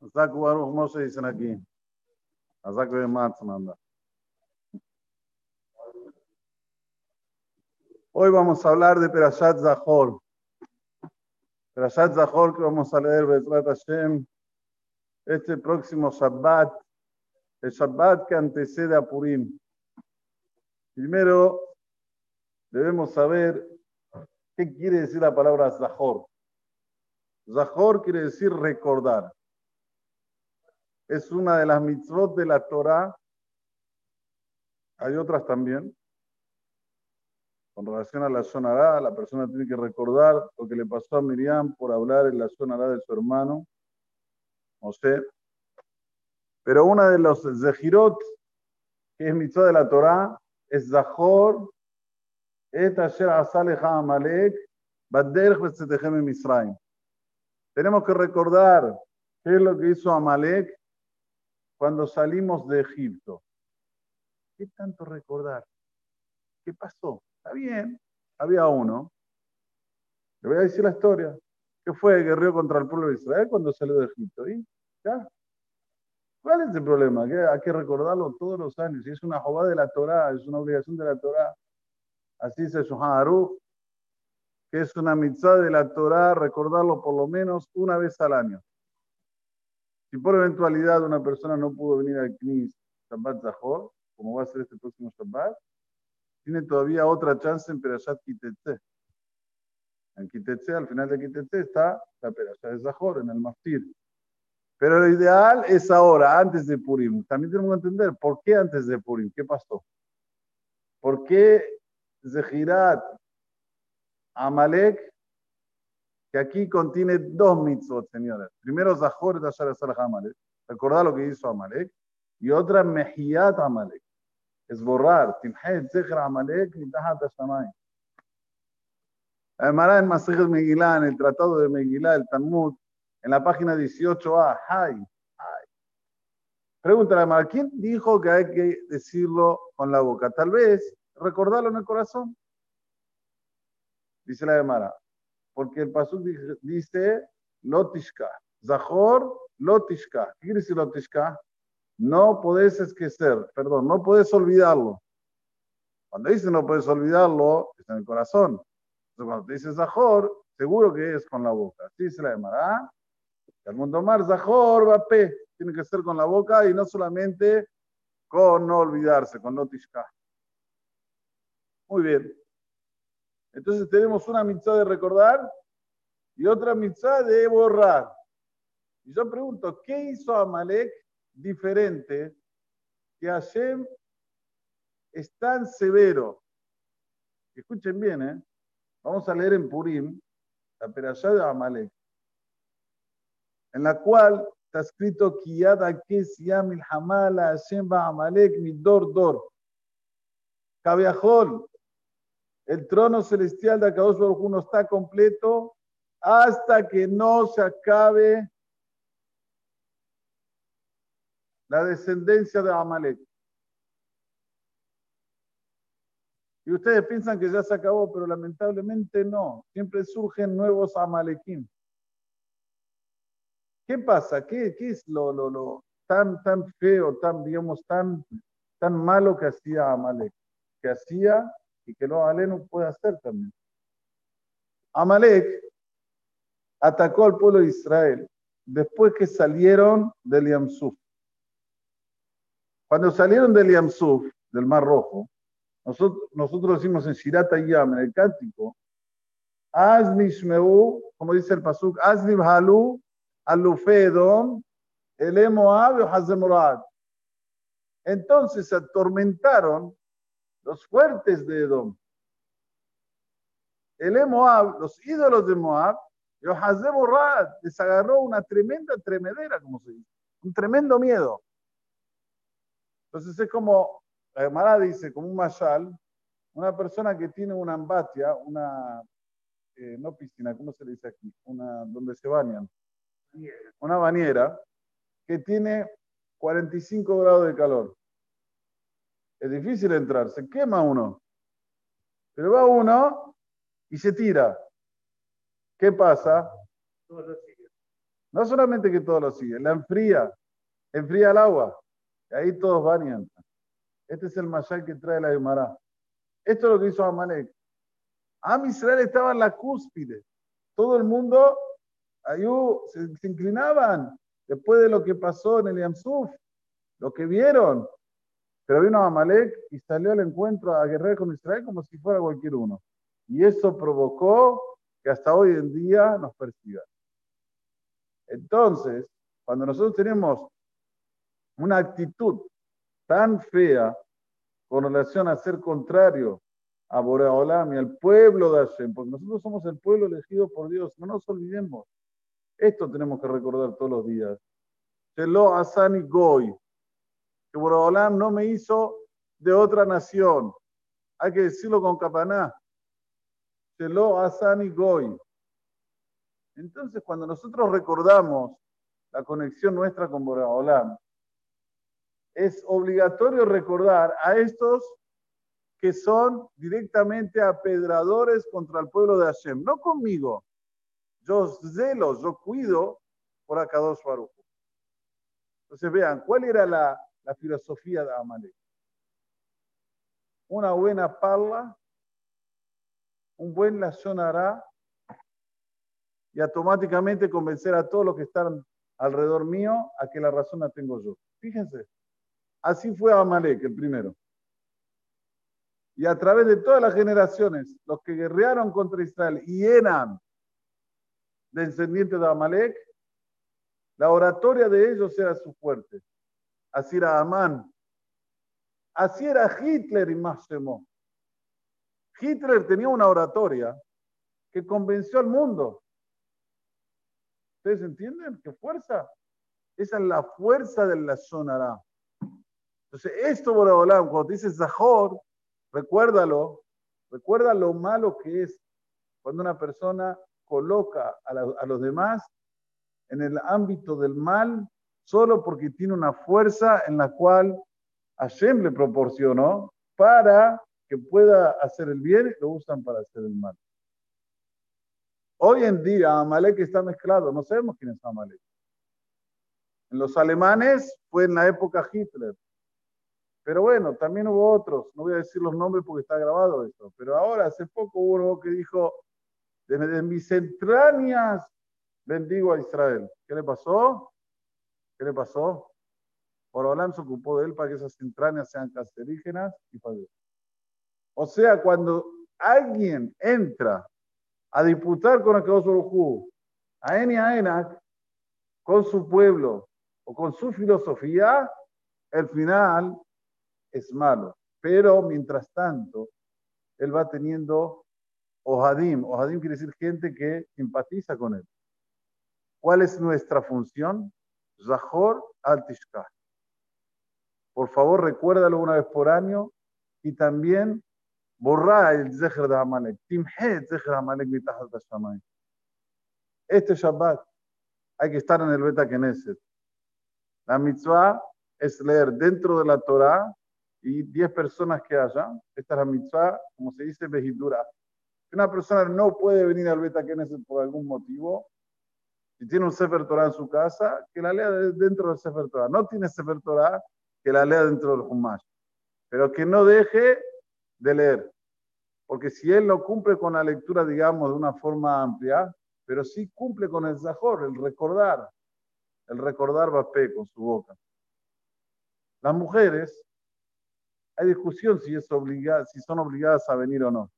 Azaku Baruch, ¿cómo se dicen aquí? Azaku de Matzmanda. Hoy vamos a hablar de Perashat Zahor. Perashat Zahor que vamos a leer Betrat Hashem este próximo Shabbat, el Shabbat que antecede a Purim. Primero, debemos saber qué quiere decir la palabra Zahor. Zahor quiere decir recordar. Es una de las mitzvot de la Torah. Hay otras también. Con relación a la Shonara, la persona tiene que recordar lo que le pasó a Miriam por hablar en la Shonara de su hermano, José. Pero una de los Zehirot, que es mitzvah de la Torah, es Zahor, et asher asaleja amalek, baderch betzetechem Misraim. Tenemos que recordar qué es lo que hizo Amalek cuando salimos de Egipto. ¿Qué tanto recordar? ¿Qué pasó? Está bien, había uno. Le voy a decir la historia. ¿Qué fue? Guerrero contra el pueblo de Israel cuando salió de Egipto. ¿Y? ¿Ya? ¿Cuál es el problema? Que hay que recordarlo todos los años. Y es una jová de la Torah, es una obligación de la Torah. Así dice Shohan Aruch, que es una mitzvah de la Torah recordarlo por lo menos una vez al año. Si por eventualidad una persona no pudo venir al Knis Shabbat Zahor, como va a ser este próximo Shabbat, tiene todavía otra chance en Perashat Kitetse. En Kitetse, al final de Kitetse, está la Perashat de Zahor, en el Maftir. Pero lo ideal es ahora, antes de Purim. También tenemos que entender por qué antes de Purim, qué pasó. ¿Por qué Zehirat Amalek, que aquí contiene dos mitzvot, señores. Primero, Zahor de Ashar Amalek, recordar lo que hizo Amalek, y otra, Mejiyat Amalek, es borrar, Timhet Zeher Amalek, Mitahat Hashamay. Además, en Masejed Megillah, en el Tratado de Megillah, el Talmud, en la página 18a, Hay, hay. Pregúntale a ¿quién dijo que hay que decirlo con la boca? Tal vez recordarlo en el corazón. Dice la Gemara, porque el pasuk dice lotishka, zahor lotishka. ¿Qué quiere decir lotishka? No podés esquecer, perdón, no podés olvidarlo. Cuando dice no puedes olvidarlo, está en el corazón. Entonces, cuando te dice zahor, seguro que es con la boca. Así dice la Gemara. El mundo mar, zahor, vapé. Tiene que ser con la boca y no solamente con no olvidarse, con lotishka. Muy bien. Entonces tenemos una mitzvah de recordar y otra mitzvah de borrar. Y yo pregunto, ¿qué hizo Amalek diferente que Hashem es tan severo? Escuchen bien, ¿eh? Vamos a leer en Purim la perashá de Amalek, en la cual está escrito Kiyad Akes Yamil Hamala Hashem Amalek Midor Dor. Cabiajol, el trono celestial de Akadosh Baruj no está completo hasta que no se acabe la descendencia de Amalek. Y ustedes piensan que ya se acabó, pero lamentablemente no. Siempre surgen nuevos Amalekim. ¿Qué pasa? ¿Qué, es lo, lo, lo, tan, tan feo, tan, digamos, tan, tan malo que hacía Amalek? Que hacía y que lo no puede hacer también. Amalek atacó al pueblo de Israel después que salieron del Yamsuf. Cuando salieron del Yamsuf, del Mar Rojo, nosotros, nosotros decimos en Shirata Yam, en el cántico, Aznishmeu, como dice el Pasuk, Aznibhalu, Alufedom, el Moab Hazemurad. Entonces se atormentaron los fuertes de Edom. El Moab, los ídolos de Moab, Yohazé Borrad les agarró una tremenda tremedera, como se dice, un tremendo miedo. Entonces es como, la Gemara dice, como un mashal, una persona que tiene una ambatia, una, eh, no piscina, ¿cómo se le dice aquí? Una, donde se bañan. Una bañera que tiene 45 grados de calor. Es difícil entrar, se quema uno. Pero va uno y se tira. ¿Qué pasa? No solamente que todos lo siguen, la enfría, enfría el agua. Y ahí todos van y entran. Este es el mayal que trae la Gemara. Esto es lo que hizo Amalek. Am Israel estaba en la cúspide. Todo el mundo ayú, se, se, inclinaban después de lo que pasó en el Yamsuf, lo que vieron. Pero vino Amalek y salió al encuentro a guerrear con Israel como si fuera cualquier uno. Y eso provocó que hasta hoy en día nos persigan. Entonces, cuando nosotros tenemos una actitud tan fea con relación a ser contrario a Boreolam y al pueblo de Hashem, porque nosotros somos el pueblo elegido por Dios, no nos olvidemos. Esto tenemos que recordar todos los días. Shelo Asani Goy, que Boreolam no me hizo de otra nación. Hay que decirlo con capaná. Shelo Asani Goy. Entonces, cuando nosotros recordamos la conexión nuestra con Boreolam, es obligatorio recordar a estos que son directamente apedradores contra el pueblo de Hashem, no conmigo. Yo celo, yo cuido por Akadosh Baruch. Entonces vean, ¿cuál era la, la filosofía de Amalek? Una buena parla, un buen lazonará y automáticamente convencer a todos los que están alrededor mío a que la razón la tengo yo. Fíjense, así fue Amalek el primero y a través de todas las generaciones, los que guerrearon contra Israel y eran descendientes de Amalek, la oratoria de ellos era su fuerte. Así era Amán. Así era Hitler y Máximo. Hitler tenía una oratoria que convenció al mundo. ¿Ustedes entienden? ¿Qué fuerza? Esa es la fuerza de la sonará. Entonces, esto, Boraholam, cuando dice Zahor, Recuérdalo, recuerda lo malo que es cuando una persona coloca a, los demás en el ámbito del mal solo porque tiene una fuerza en la cual Hashem le proporcionó para que pueda hacer el bien, lo usan para hacer el mal. Hoy en día Amalek está mezclado, no sabemos quién es Amalek. En los alemanes fue en la época Hitler, pero bueno, también hubo otros, no voy a decir los nombres porque está grabado esto, pero ahora hace poco hubo uno que dijo, desde mis entrañas bendigo a Israel. ¿Qué le pasó? ¿Qué le pasó? Borolam se ocupó de él para que esas entrañas sean cancerígenas y. O sea, cuando alguien entra a disputar con Akadosh Baruj a Eni Enak, con su pueblo o con su filosofía, el final es malo. Pero mientras tanto, él va teniendo ojadim. Ojadim quiere decir gente que simpatiza con él. ¿Cuál es nuestra función? Zahor al -tishkah. Por favor, recuérdalo una vez por año y también borra el Zeher de Amalek. Timhe Zeher Amalek Este Shabbat hay que estar en el Beta Knesset. La mitzvah es leer dentro de la Torah y 10 personas que haya, esta es la mitzvah, como se dice, vejidura. Si una persona no puede venir al Beta Knesset por algún motivo, si tiene un Sefer Torah en su casa, que la lea dentro del Sefer Torah. No tiene Sefer Torah, que la lea dentro del Humash. Pero que no deje de leer. Porque si él no cumple con la lectura, digamos, de una forma amplia, pero sí cumple con el Zahor, el recordar. El recordar Bapé con su boca. Las mujeres hay discusión si, es obligada, si son obligadas a venir o no.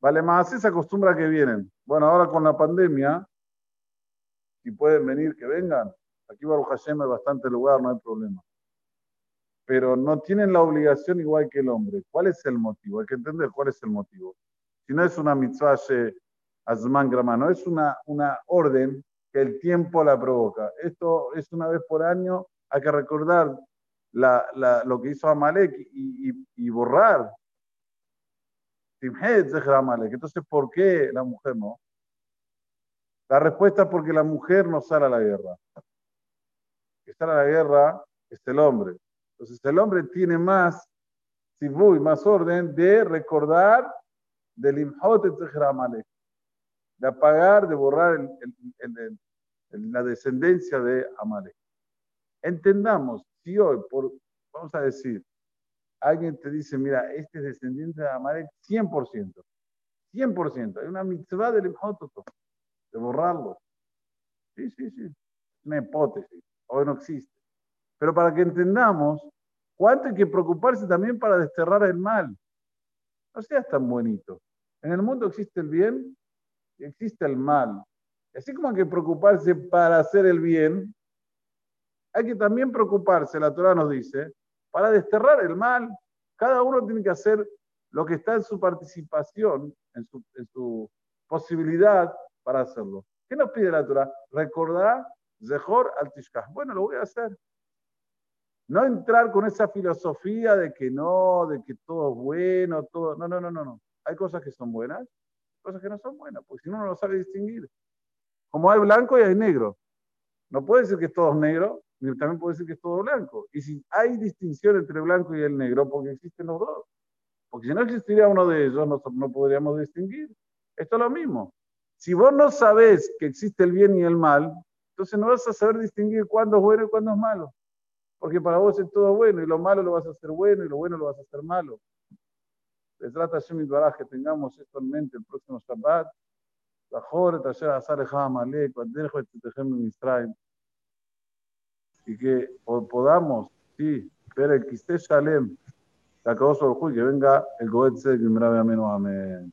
Vale, más se acostumbra que vienen. Bueno, ahora con la pandemia, si pueden venir, que vengan. Aquí Baruch Hashem hay bastante lugar, no hay problema. Pero no tienen la obligación igual que el hombre. ¿Cuál es el motivo? Hay que entender cuál es el motivo. Si no es una mitzvah azman no es una, una orden que el tiempo la provoca. Esto es una vez por año, hay que recordar lo que hizo Amalek y, y, borrar. Entonces, ¿por qué la mujer no? La respuesta es porque la mujer no sale a la guerra. Que sale a la guerra es el hombre. Entonces, el hombre tiene más si voy, más orden de recordar del imhot de apagar, de borrar el, la descendencia de Amalek. Entendamos, si hoy, vamos a decir, alguien te dice, mira, este es descendiente de Amalek 100%, 100%, hay una mitzvah del Imhototo, de borrarlo. Sí, sí, sí, una hipótesis, hoy no existe. Pero para que entendamos cuánto hay que preocuparse también para desterrar el mal. No seas tan bonito. En el mundo existe el bien y existe el mal. Así como hay que preocuparse para hacer el bien, hay que también preocuparse, la Torah nos dice, para desterrar el mal. Cada uno tiene que hacer lo que está en su participación, en su, posibilidad para hacerlo. ¿Qué nos pide la Torah? Recordar Zehor al Tishkah. Bueno, lo voy a hacer. No entrar con esa filosofía de que no, de que todo es bueno, todo. No, no, no, no, no. Hay cosas que son buenas, cosas que no son buenas, porque si no, no sabe distinguir. Como hay blanco y hay negro. No puede decir que todo es negro, ni también puede decir que es todo blanco. Y si hay distinción entre blanco y el negro, porque existen los dos. Porque si no existiría uno de ellos, no, no podríamos distinguir. Esto es lo mismo. Si vos no sabés que existe el bien y el mal, entonces no vas a saber distinguir cuándo es bueno y cuándo es malo. Porque para vos es todo bueno y lo malo lo vas a hacer bueno y lo bueno lo vas a hacer malo. Les trata Shemit que tengamos esto en mente el próximo Shabbat. Y que podamos, sí, ver el Kiste Shalem, la causa del que venga el Goetze, que me amén.